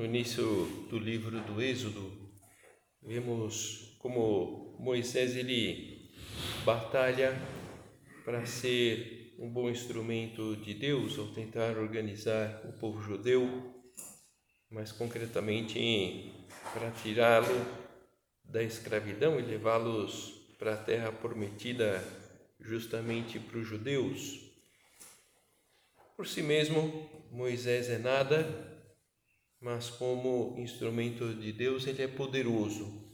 No início do livro do Êxodo, vemos como Moisés ele batalha para ser um bom instrumento de Deus ao tentar organizar o povo judeu, mais concretamente para tirá-lo da escravidão e levá-los para a terra prometida justamente para os judeus. Por si mesmo, Moisés é nada, mas como instrumento de Deus, ele é poderoso.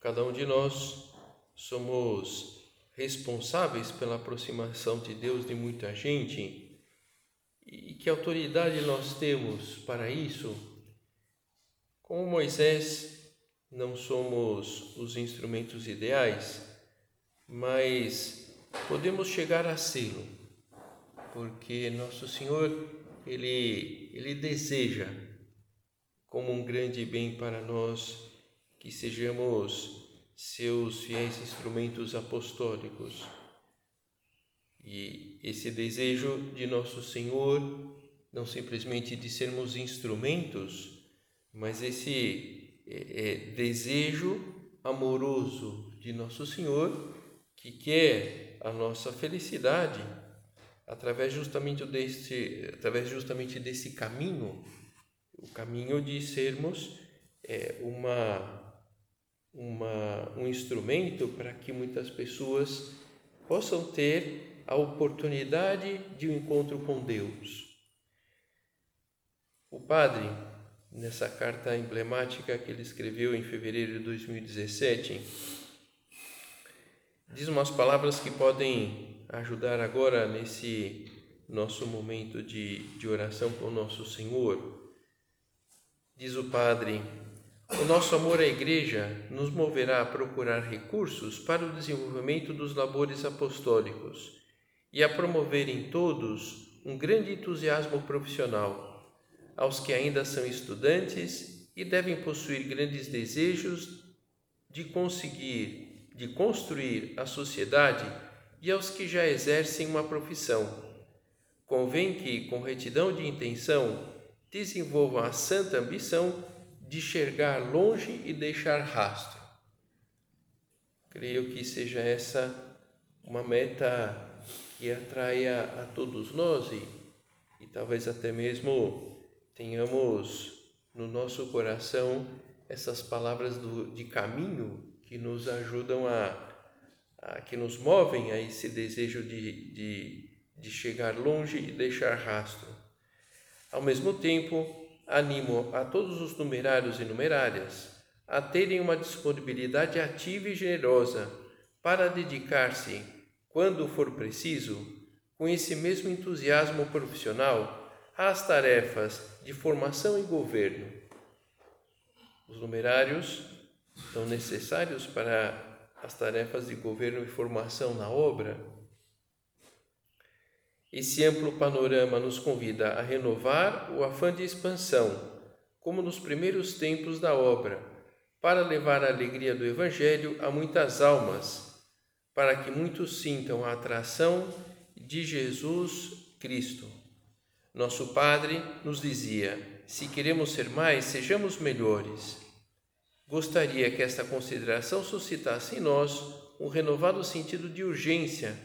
Cada um de nós somos responsáveis pela aproximação de Deus de muita gente. E que autoridade nós temos para isso? Como Moisés, não somos os instrumentos ideais, mas podemos chegar a sê-lo, porque nosso Senhor ele, ele deseja como um grande bem para nós que sejamos seus fiéis instrumentos apostólicos. E esse desejo de nosso Senhor, não simplesmente de sermos instrumentos, mas esse é, é, desejo amoroso de nosso Senhor que quer a nossa felicidade através justamente desse, através justamente desse caminho, o caminho de sermos é, uma, uma, um instrumento para que muitas pessoas possam ter a oportunidade de um encontro com Deus. O padre, nessa carta emblemática que ele escreveu em fevereiro de 2017, diz umas palavras que podem ajudar agora nesse nosso momento de, de oração com o nosso Senhor. Diz o Padre: o nosso amor à Igreja nos moverá a procurar recursos para o desenvolvimento dos labores apostólicos e a promover em todos um grande entusiasmo profissional. Aos que ainda são estudantes e devem possuir grandes desejos de conseguir, de construir a sociedade e aos que já exercem uma profissão. Convém que, com retidão de intenção, desenvolvam a santa ambição de chegar longe e deixar rastro. Creio que seja essa uma meta que atraia a todos nós e, e talvez até mesmo tenhamos no nosso coração essas palavras do, de caminho que nos ajudam a que nos movem a esse desejo de, de, de chegar longe e deixar rastro. Ao mesmo tempo, animo a todos os numerários e numerárias a terem uma disponibilidade ativa e generosa para dedicar-se, quando for preciso, com esse mesmo entusiasmo profissional, às tarefas de formação e governo. Os numerários são necessários para as tarefas de governo e formação na obra, esse amplo panorama nos convida a renovar o afã de expansão, como nos primeiros tempos da obra, para levar a alegria do Evangelho a muitas almas, para que muitos sintam a atração de Jesus Cristo. Nosso Padre nos dizia: se queremos ser mais, sejamos melhores. Gostaria que esta consideração suscitasse em nós um renovado sentido de urgência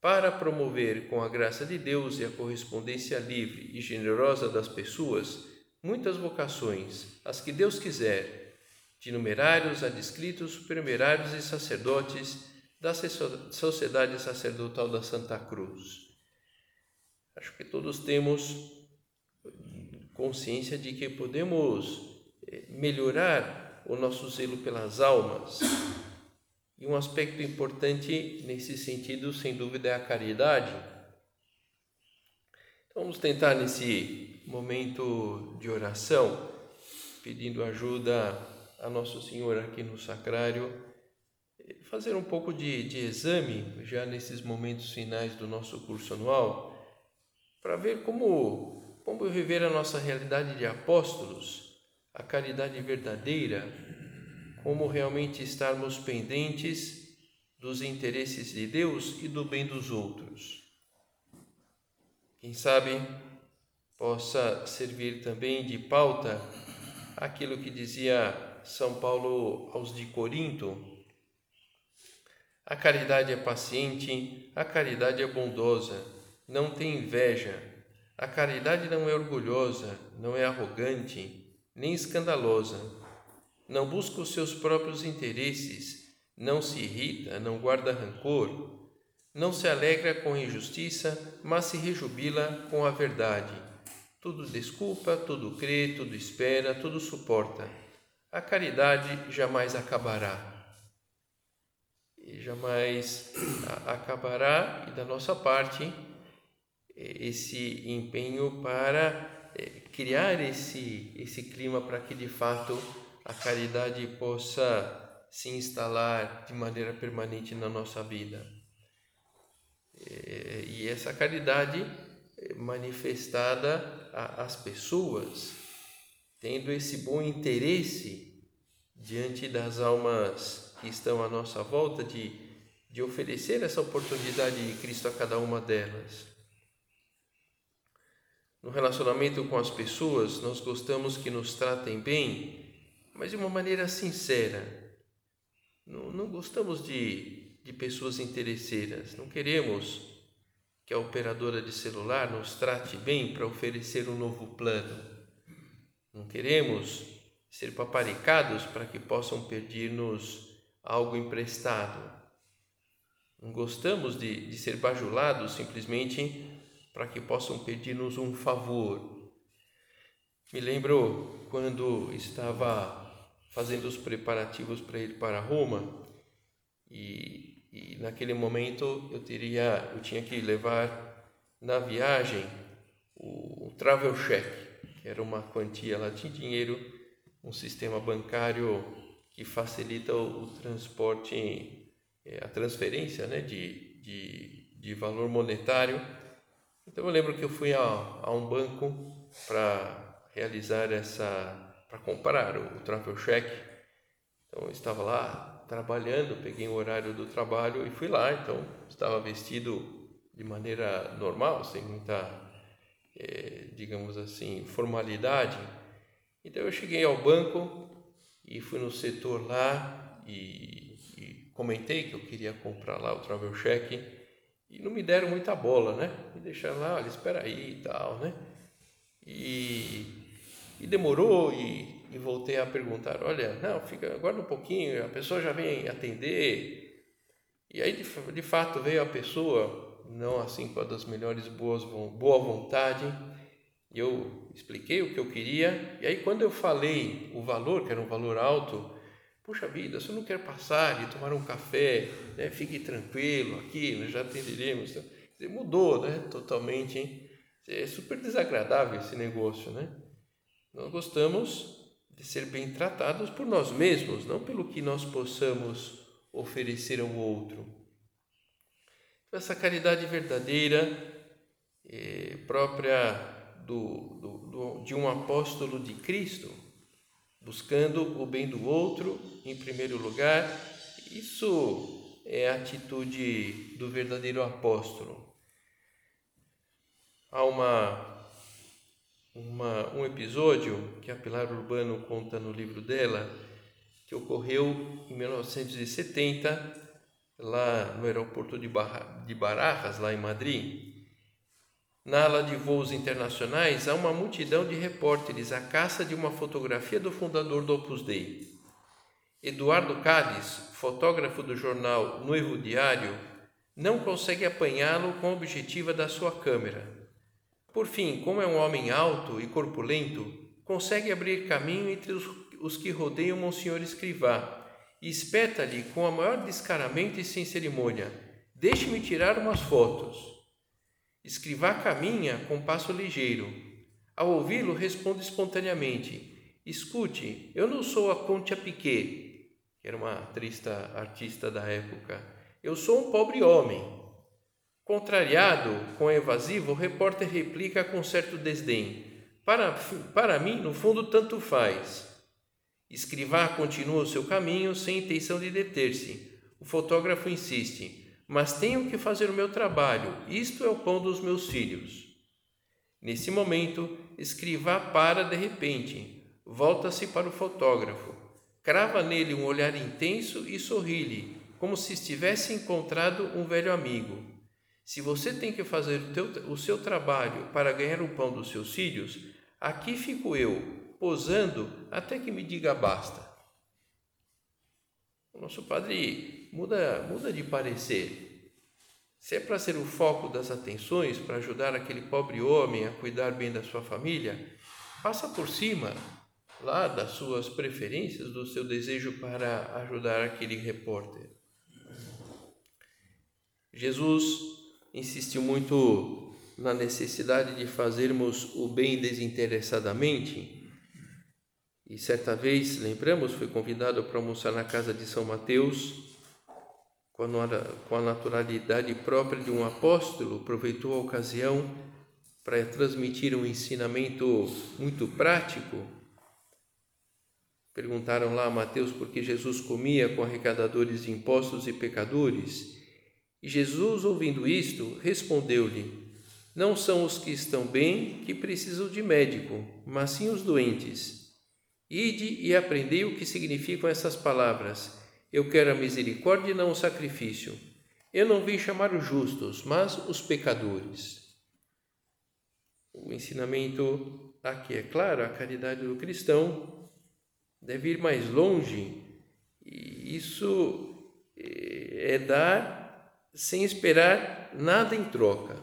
para promover com a graça de Deus e a correspondência livre e generosa das pessoas muitas vocações, as que Deus quiser, de numerários a descritos, supernumerários e sacerdotes da Sociedade Sacerdotal da Santa Cruz. Acho que todos temos consciência de que podemos eh, melhorar o nosso zelo pelas almas. E um aspecto importante nesse sentido, sem dúvida, é a caridade. Então, vamos tentar nesse momento de oração, pedindo ajuda a Nosso Senhor aqui no sacrário, fazer um pouco de, de exame já nesses momentos finais do nosso curso anual, para ver como como viver a nossa realidade de apóstolos, a caridade verdadeira, como realmente estarmos pendentes dos interesses de Deus e do bem dos outros. Quem sabe possa servir também de pauta aquilo que dizia São Paulo aos de Corinto. A caridade é paciente, a caridade é bondosa, não tem inveja a caridade não é orgulhosa, não é arrogante, nem escandalosa. Não busca os seus próprios interesses, não se irrita, não guarda rancor, não se alegra com a injustiça, mas se rejubila com a verdade. Tudo desculpa, tudo crê, tudo espera, tudo suporta. A caridade jamais acabará. E jamais acabará, e da nossa parte, esse empenho para criar esse, esse clima para que de fato a caridade possa se instalar de maneira permanente na nossa vida. Eh, e essa caridade eh, manifestada às pessoas, tendo esse bom interesse diante das almas que estão à nossa volta, de, de oferecer essa oportunidade de Cristo a cada uma delas. No relacionamento com as pessoas, nós gostamos que nos tratem bem, mas de uma maneira sincera. Não, não gostamos de, de pessoas interesseiras, não queremos que a operadora de celular nos trate bem para oferecer um novo plano. Não queremos ser paparicados para que possam pedir-nos algo emprestado. Não gostamos de, de ser bajulados simplesmente para que possam pedir-nos um favor. Me lembro quando estava fazendo os preparativos para ir para Roma e, e naquele momento eu teria, eu tinha que levar na viagem o, travel check, que era uma quantia lá de dinheiro, um sistema bancário que facilita o, o transporte, é, a transferência né, de, de, de valor monetário então eu lembro que eu fui a, a um banco para realizar essa, para comprar o, o travel check. Então eu estava lá trabalhando, peguei o horário do trabalho e fui lá. Então estava vestido de maneira normal, sem muita, é, digamos assim, formalidade. Então eu cheguei ao banco e fui no setor lá e, e comentei que eu queria comprar lá o travel check e não me deram muita bola, né? Me deixaram lá, olha, espera aí e tal, né? E, e demorou e, e, voltei a perguntar, olha, não, fica, aguarda um pouquinho, a pessoa já vem atender. E aí, de, de fato, veio a pessoa, não assim com das melhores boas, boa vontade, e eu expliquei o que eu queria, e aí quando eu falei o valor, que era um valor alto, Puxa vida, eu não quer passar e tomar um café, né, fique tranquilo aqui, nós já atenderemos. Então, mudou né, totalmente. Hein? É super desagradável esse negócio. Né? Nós gostamos de ser bem tratados por nós mesmos, não pelo que nós possamos oferecer ao outro. Essa caridade verdadeira, é, própria do, do, do, de um apóstolo de Cristo, buscando o bem do outro em primeiro lugar. Isso é a atitude do verdadeiro apóstolo. Há uma, uma, um episódio que a Pilar Urbano conta no livro dela, que ocorreu em 1970, lá no aeroporto de, Barra, de Barajas, lá em Madrid. Na ala de voos internacionais há uma multidão de repórteres à caça de uma fotografia do fundador do Opus Dei. Eduardo Cádiz, fotógrafo do jornal Noivo Diário, não consegue apanhá-lo com a objetiva da sua câmera. Por fim, como é um homem alto e corpulento, consegue abrir caminho entre os, os que rodeiam Monsenhor Escrivá e espeta-lhe com a maior descaramento e sem cerimônia: Deixe-me tirar umas fotos. Escrivá caminha com passo ligeiro. Ao ouvi-lo, responde espontaneamente: Escute, eu não sou a Conte Piquet, que era uma trista artista da época. Eu sou um pobre homem. Contrariado com a evasiva, o repórter replica com certo desdém: Para, para mim, no fundo, tanto faz. Escrivá continua o seu caminho sem intenção de deter-se. O fotógrafo insiste: Mas tenho que fazer o meu trabalho, isto é o pão dos meus filhos. Nesse momento, Escrivá para de repente, volta-se para o fotógrafo, crava nele um olhar intenso e sorri-lhe, como se estivesse encontrado um velho amigo. Se você tem que fazer o, teu, o seu trabalho para ganhar o pão dos seus filhos, aqui fico eu, posando até que me diga basta. O nosso padre muda, muda de parecer. Se é para ser o foco das atenções, para ajudar aquele pobre homem a cuidar bem da sua família, passa por cima lá das suas preferências, do seu desejo para ajudar aquele repórter. Jesus insistiu muito na necessidade de fazermos o bem desinteressadamente. E certa vez, lembramos, foi convidado para almoçar na casa de São Mateus, com a naturalidade própria de um apóstolo, aproveitou a ocasião para transmitir um ensinamento muito prático. Perguntaram lá a Mateus por que Jesus comia com arrecadadores de impostos e pecadores. E Jesus, ouvindo isto, respondeu-lhe: Não são os que estão bem que precisam de médico, mas sim os doentes. Ide e aprendei o que significam essas palavras: Eu quero a misericórdia e não o sacrifício. Eu não vim chamar os justos, mas os pecadores. O ensinamento aqui é claro: a caridade do cristão deve ir mais longe, e isso é dar sem esperar nada em troca.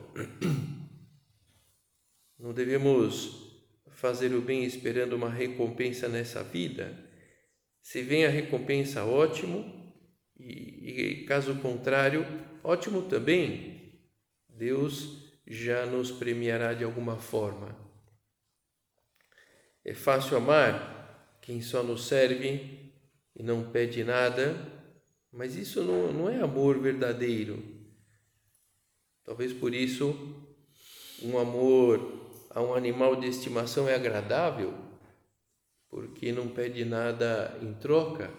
Não devemos fazer o bem esperando uma recompensa nessa vida. Se vem a recompensa, ótimo, e, e caso contrário, ótimo também. Deus já nos premiará de alguma forma. É fácil amar quem só nos serve e não pede nada mas isso não, não é amor verdadeiro. Talvez por isso um amor a um animal de estimação é agradável, porque não pede nada em troca.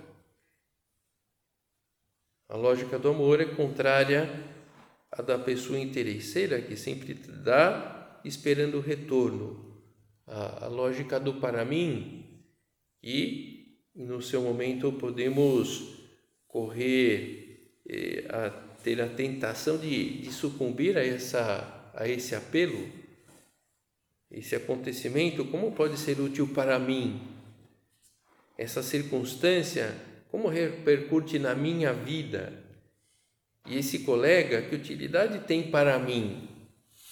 A lógica do amor é contrária à da pessoa interesseira que sempre dá esperando o retorno. A, a lógica do para mim, que no seu momento podemos correr, eh, a ter a tentação de, de sucumbir a, essa, a esse apelo, esse acontecimento, como pode ser útil para mim? Essa circunstância, como repercute na minha vida? E esse colega, que utilidade tem para mim?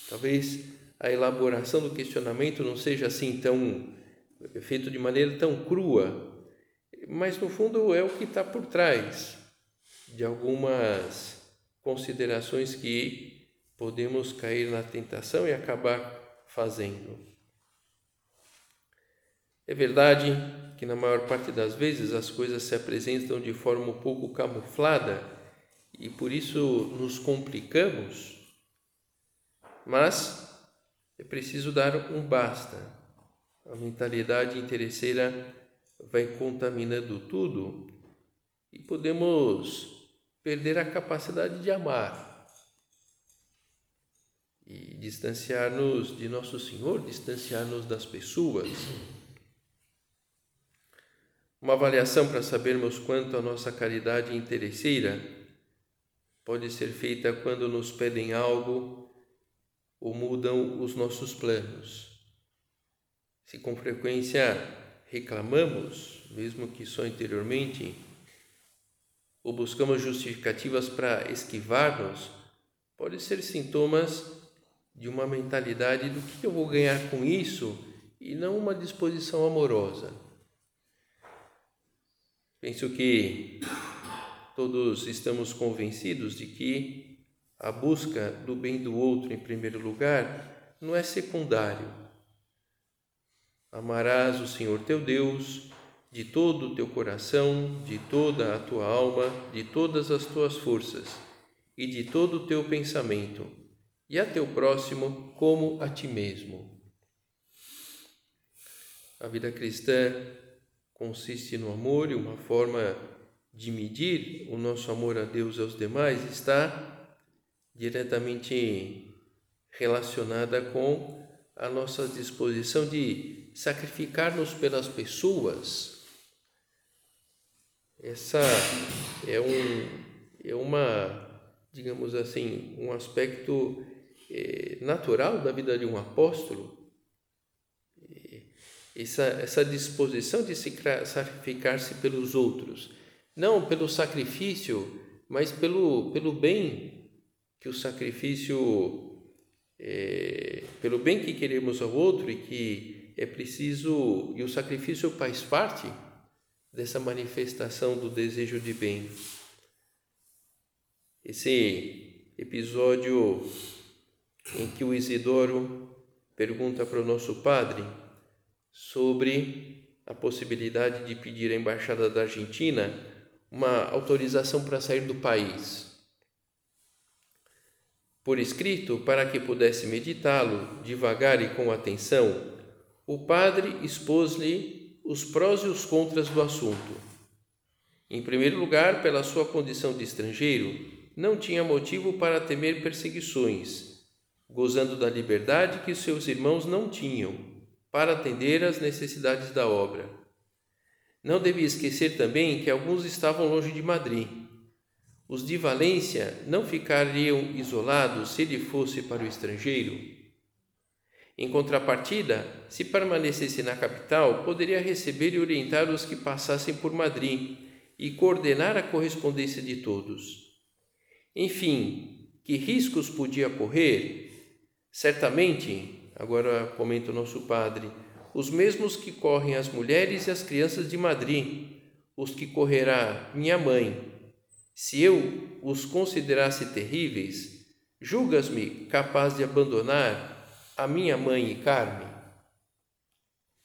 Talvez a elaboração do questionamento não seja assim tão feito de maneira tão crua, mas no fundo é o que está por trás de algumas considerações que podemos cair na tentação e acabar fazendo. É verdade que na maior parte das vezes as coisas se apresentam de forma um pouco camuflada e por isso nos complicamos, mas é preciso dar um basta. A mentalidade interesseira vai contaminando tudo e podemos perder a capacidade de amar e distanciar-nos de Nosso Senhor, distanciar-nos das pessoas. Uma avaliação para sabermos quanto a nossa caridade interesseira pode ser feita quando nos pedem algo ou mudam os nossos planos. Se com frequência reclamamos, mesmo que só interiormente, ou buscamos justificativas para esquivar-nos, pode ser sintomas de uma mentalidade do que eu vou ganhar com isso e não uma disposição amorosa. Penso que todos estamos convencidos de que a busca do bem do outro em primeiro lugar não é secundário. Amarás o Senhor teu Deus de todo o teu coração, de toda a tua alma, de todas as tuas forças e de todo o teu pensamento, e a teu próximo como a ti mesmo. A vida cristã consiste no amor e uma forma de medir o nosso amor a Deus e aos demais está diretamente relacionada com a nossa disposição de sacrificar-nos pelas pessoas. Essa é um é uma digamos assim um aspecto é, natural da vida de um apóstolo essa essa disposição de se sacrificar-se pelos outros não pelo sacrifício mas pelo pelo bem que o sacrifício é, pelo bem que queremos ao outro e que é preciso e o sacrifício faz parte dessa manifestação do desejo de bem. Esse episódio em que o Isidoro pergunta para o nosso padre sobre a possibilidade de pedir à embaixada da Argentina uma autorização para sair do país. Por escrito, para que pudesse meditá-lo devagar e com atenção, o padre expôs-lhe os prós e os contras do assunto. Em primeiro lugar, pela sua condição de estrangeiro, não tinha motivo para temer perseguições, gozando da liberdade que seus irmãos não tinham para atender às necessidades da obra. Não devia esquecer também que alguns estavam longe de Madrid. Os de Valência não ficariam isolados se ele fosse para o estrangeiro em contrapartida, se permanecesse na capital, poderia receber e orientar os que passassem por Madrid e coordenar a correspondência de todos. Enfim, que riscos podia correr? Certamente, agora comenta o nosso padre, os mesmos que correm as mulheres e as crianças de Madrid, os que correrá minha mãe. Se eu os considerasse terríveis, julgas-me capaz de abandonar a minha mãe e Carmen.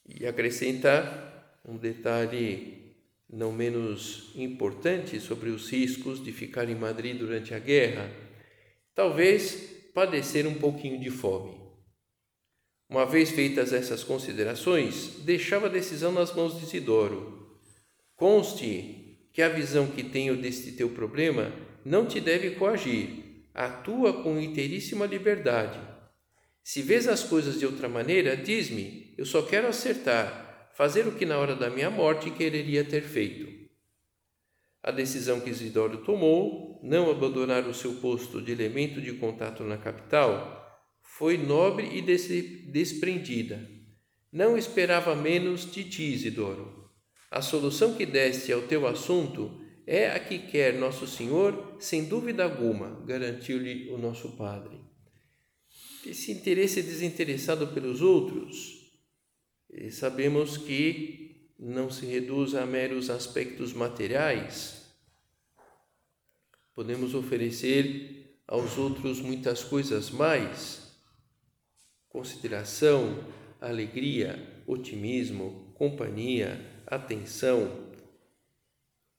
E acrescentar um detalhe não menos importante sobre os riscos de ficar em Madrid durante a guerra, talvez padecer um pouquinho de fome. Uma vez feitas essas considerações, deixava a decisão nas mãos de Isidoro. Conste que a visão que tenho deste teu problema não te deve coagir, atua com inteiríssima liberdade se vês as coisas de outra maneira, diz-me, eu só quero acertar, fazer o que na hora da minha morte quereria ter feito. A decisão que Isidoro tomou, não abandonar o seu posto de elemento de contato na capital, foi nobre e desprendida. Não esperava menos de ti, Isidoro. A solução que deste ao teu assunto é a que quer Nosso Senhor, sem dúvida alguma, garantiu-lhe o nosso Padre esse interesse desinteressado pelos outros, sabemos que não se reduz a meros aspectos materiais. Podemos oferecer aos outros muitas coisas mais: consideração, alegria, otimismo, companhia, atenção,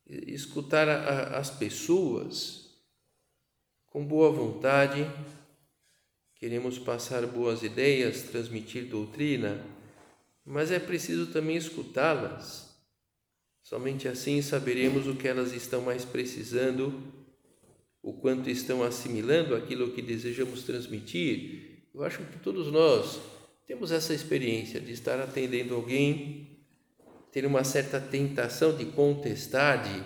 escutar a, a, as pessoas com boa vontade Queremos passar boas ideias, transmitir doutrina, mas é preciso também escutá-las. Somente assim saberemos o que elas estão mais precisando, o quanto estão assimilando aquilo que desejamos transmitir. Eu acho que todos nós temos essa experiência de estar atendendo alguém, ter uma certa tentação de contestar, de,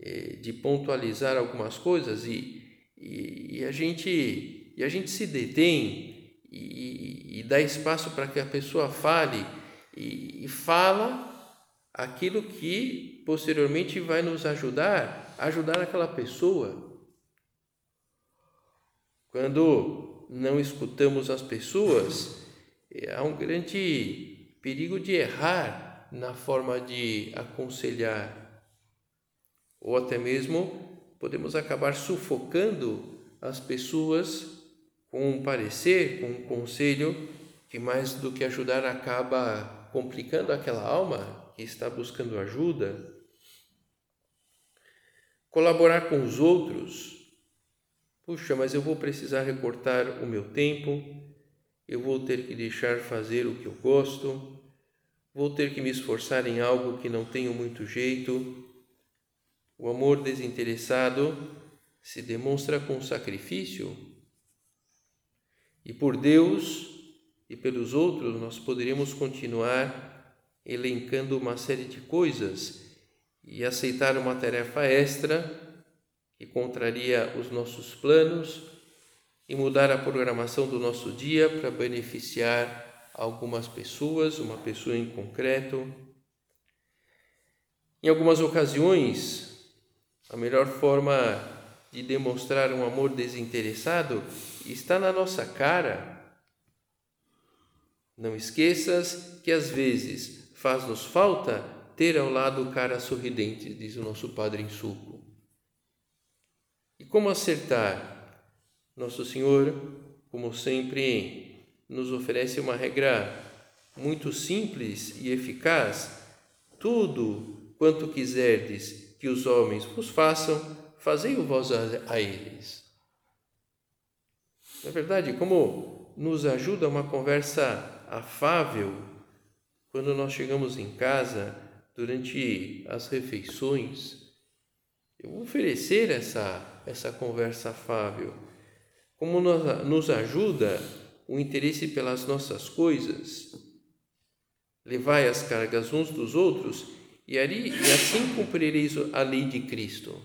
eh, de pontualizar algumas coisas e e, e a gente e a gente se detém e, e dá espaço para que a pessoa fale e, e fala aquilo que posteriormente vai nos ajudar, ajudar aquela pessoa. Quando não escutamos as pessoas, há um grande perigo de errar na forma de aconselhar, ou até mesmo podemos acabar sufocando as pessoas com um parecer, com um conselho que mais do que ajudar acaba complicando aquela alma que está buscando ajuda, colaborar com os outros. Puxa, mas eu vou precisar recortar o meu tempo, eu vou ter que deixar fazer o que eu gosto, vou ter que me esforçar em algo que não tenho muito jeito. O amor desinteressado se demonstra com sacrifício. E por Deus e pelos outros nós poderemos continuar elencando uma série de coisas e aceitar uma tarefa extra que contraria os nossos planos e mudar a programação do nosso dia para beneficiar algumas pessoas, uma pessoa em concreto. Em algumas ocasiões, a melhor forma de demonstrar um amor desinteressado está na nossa cara. Não esqueças que às vezes faz-nos falta ter ao lado cara sorridente, diz o nosso Padre em suco. E como acertar? Nosso Senhor, como sempre, nos oferece uma regra muito simples e eficaz. Tudo quanto quiserdes que os homens vos façam, fazei-o vós a, eles. Na verdade, como nos ajuda uma conversa afável, quando nós chegamos em casa, durante as refeições, eu vou oferecer essa, essa conversa afável. Como nos ajuda o interesse pelas nossas coisas, levai as cargas uns dos outros e, ali, e assim cumprireis a lei de Cristo.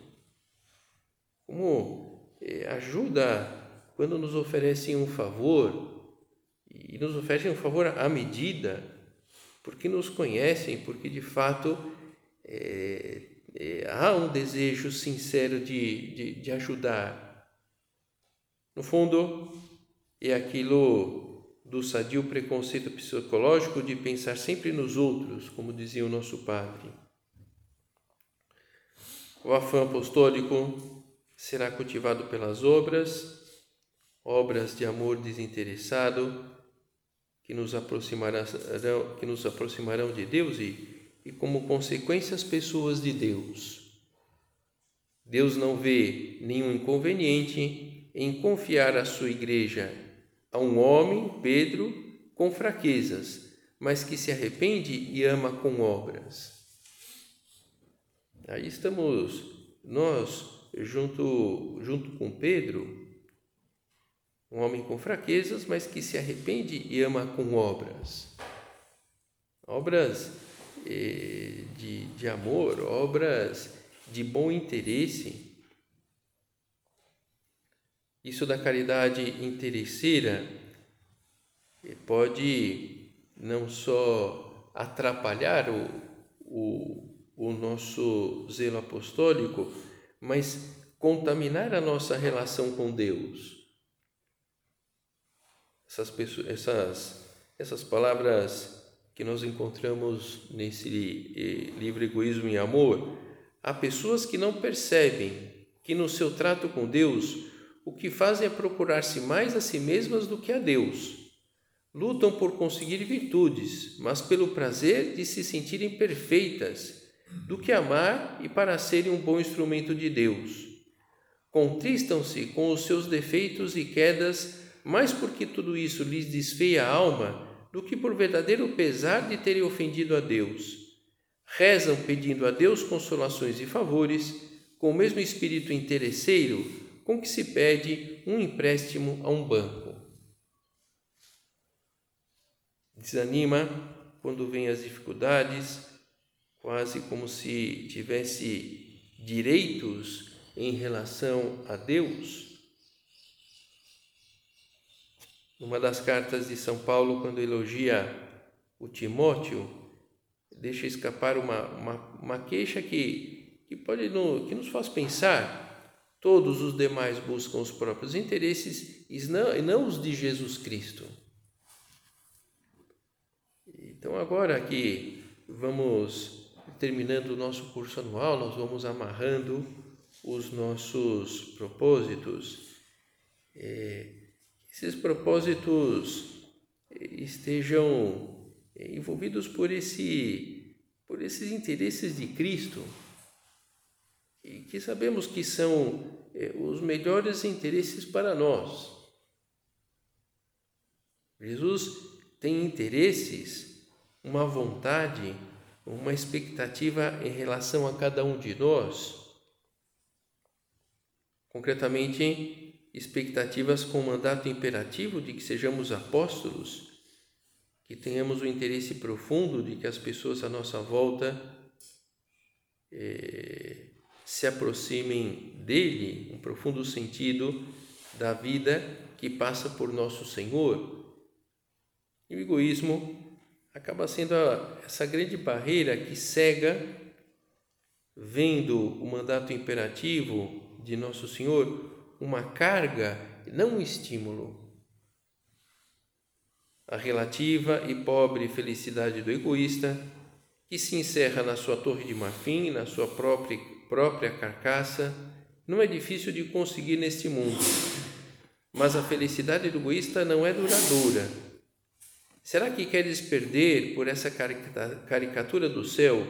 Como eh, ajuda quando nos oferecem um favor e nos oferecem um favor à medida porque nos conhecem, porque de fato é, há um desejo sincero de, de, de ajudar. No fundo, é aquilo do sadio preconceito psicológico de pensar sempre nos outros, como dizia o nosso padre. O afã apostólico será cultivado pelas obras, obras de amor desinteressado, que nos aproximarão, que nos aproximarão de Deus e, e, como consequência, as pessoas de Deus. Deus não vê nenhum inconveniente em confiar a sua igreja a um homem, Pedro, com fraquezas, mas que se arrepende e ama com obras. Aí estamos nós junto junto com Pedro um homem com fraquezas, mas que se arrepende e ama com obras. Obras eh, de, de amor, obras de bom interesse. Isso da caridade interesseira eh, pode não só atrapalhar o, o, o nosso zelo apostólico, mas contaminar a nossa relação com Deus essas, pessoas, essas, essas palavras que nós encontramos nesse eh, livro Egoísmo e Amor, há pessoas que não percebem que no seu trato com Deus o que fazem é procurar-se mais a si mesmas do que a Deus. Lutam por conseguir virtudes, mas pelo prazer de se sentirem perfeitas, do que amar e para serem um bom instrumento de Deus. Contristam-se com os seus defeitos e quedas mais porque tudo isso lhes desfeia a alma do que por verdadeiro pesar de terem ofendido a Deus. Rezam pedindo a Deus consolações e favores, com o mesmo espírito interesseiro com que se pede um empréstimo a um banco. Desanima quando vêm as dificuldades, quase como se tivesse direitos em relação a Deus numa das cartas de São Paulo, quando elogia o Timóteo, deixa escapar uma, uma, uma queixa que, que, pode no, que nos faz pensar. Todos os demais buscam os próprios interesses e não, e não os de Jesus Cristo. Então, agora que vamos terminando o nosso curso anual, nós vamos amarrando os nossos propósitos. É, esses propósitos estejam envolvidos por esse por esses interesses de Cristo e que sabemos que são é, os melhores interesses para nós. Jesus tem interesses, uma vontade, uma expectativa em relação a cada um de nós. Concretamente, expectativas com o mandato imperativo de que sejamos apóstolos, que tenhamos o interesse profundo de que as pessoas à nossa volta eh, se aproximem dele, um profundo sentido da vida que passa por nosso Senhor. E o egoísmo acaba sendo a, essa grande barreira que cega, vendo o mandato imperativo de nosso Senhor uma carga, não um estímulo. A relativa e pobre felicidade do egoísta, que se encerra na sua torre de marfim, na sua própria, própria carcaça, não é difícil de conseguir neste mundo. Mas a felicidade do egoísta não é duradoura. Será que queres perder por essa caricatura do céu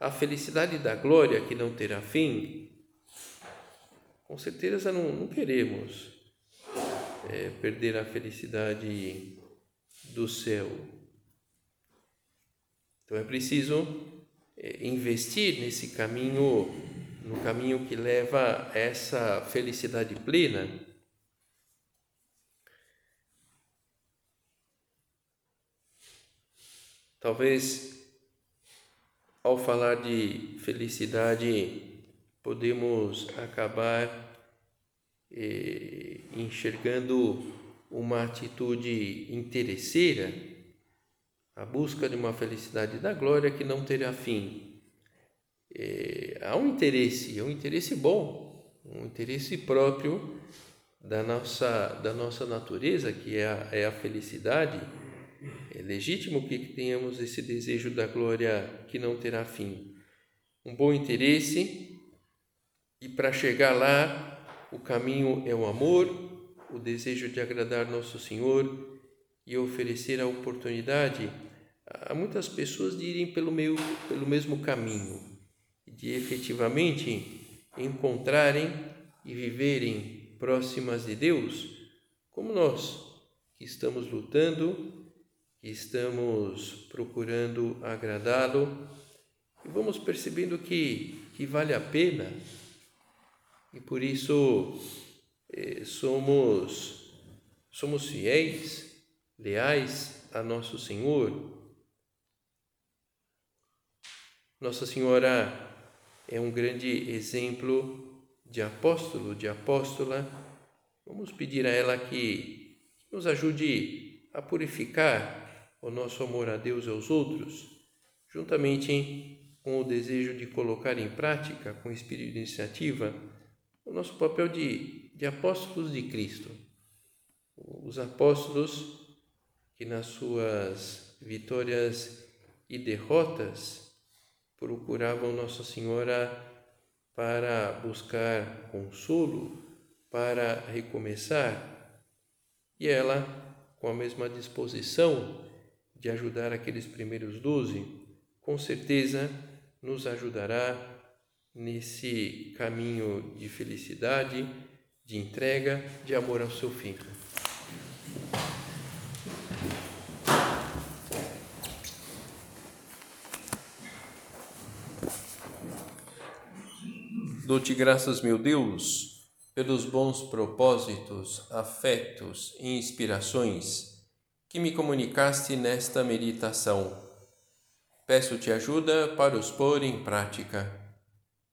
a felicidade da glória que não terá fim? Com certeza não, não queremos é, perder a felicidade do céu. Então é preciso é, investir nesse caminho, no caminho que leva a essa felicidade plena. Talvez ao falar de felicidade podemos acabar eh, enxergando uma atitude interesseira, a busca de uma felicidade da glória que não terá fim. Eh, há um interesse, é um interesse bom, um interesse próprio da nossa, da nossa natureza, que é a, é a felicidade. É legítimo que tenhamos esse desejo da glória que não terá fim. Um bom interesse e para chegar lá, o caminho é o amor, o desejo de agradar nosso Senhor e oferecer a oportunidade a muitas pessoas de irem pelo, meio, pelo mesmo caminho, de efetivamente encontrarem e viverem próximas de Deus, como nós, que estamos lutando, que estamos procurando agradá-lo, e vamos percebendo que, que vale a pena e por isso eh, somos, somos fiéis, leais a nosso Senhor. Nossa Senhora é um grande exemplo de apóstolo, de apóstola. Vamos pedir a ela que nos ajude a purificar o nosso amor a Deus e aos outros, juntamente com o desejo de colocar em prática, com espírito de iniciativa, o nosso papel de, de apóstolos de Cristo. Os apóstolos que nas suas vitórias e derrotas procuravam Nossa Senhora para buscar consolo, para recomeçar, e ela, com a mesma disposição de ajudar aqueles primeiros doze, com certeza nos ajudará nesse caminho de felicidade, de entrega, de amor ao seu filho. Dou-te graças, meu Deus, pelos bons propósitos, afetos e inspirações que me comunicaste nesta meditação. Peço-te ajuda para os pôr em prática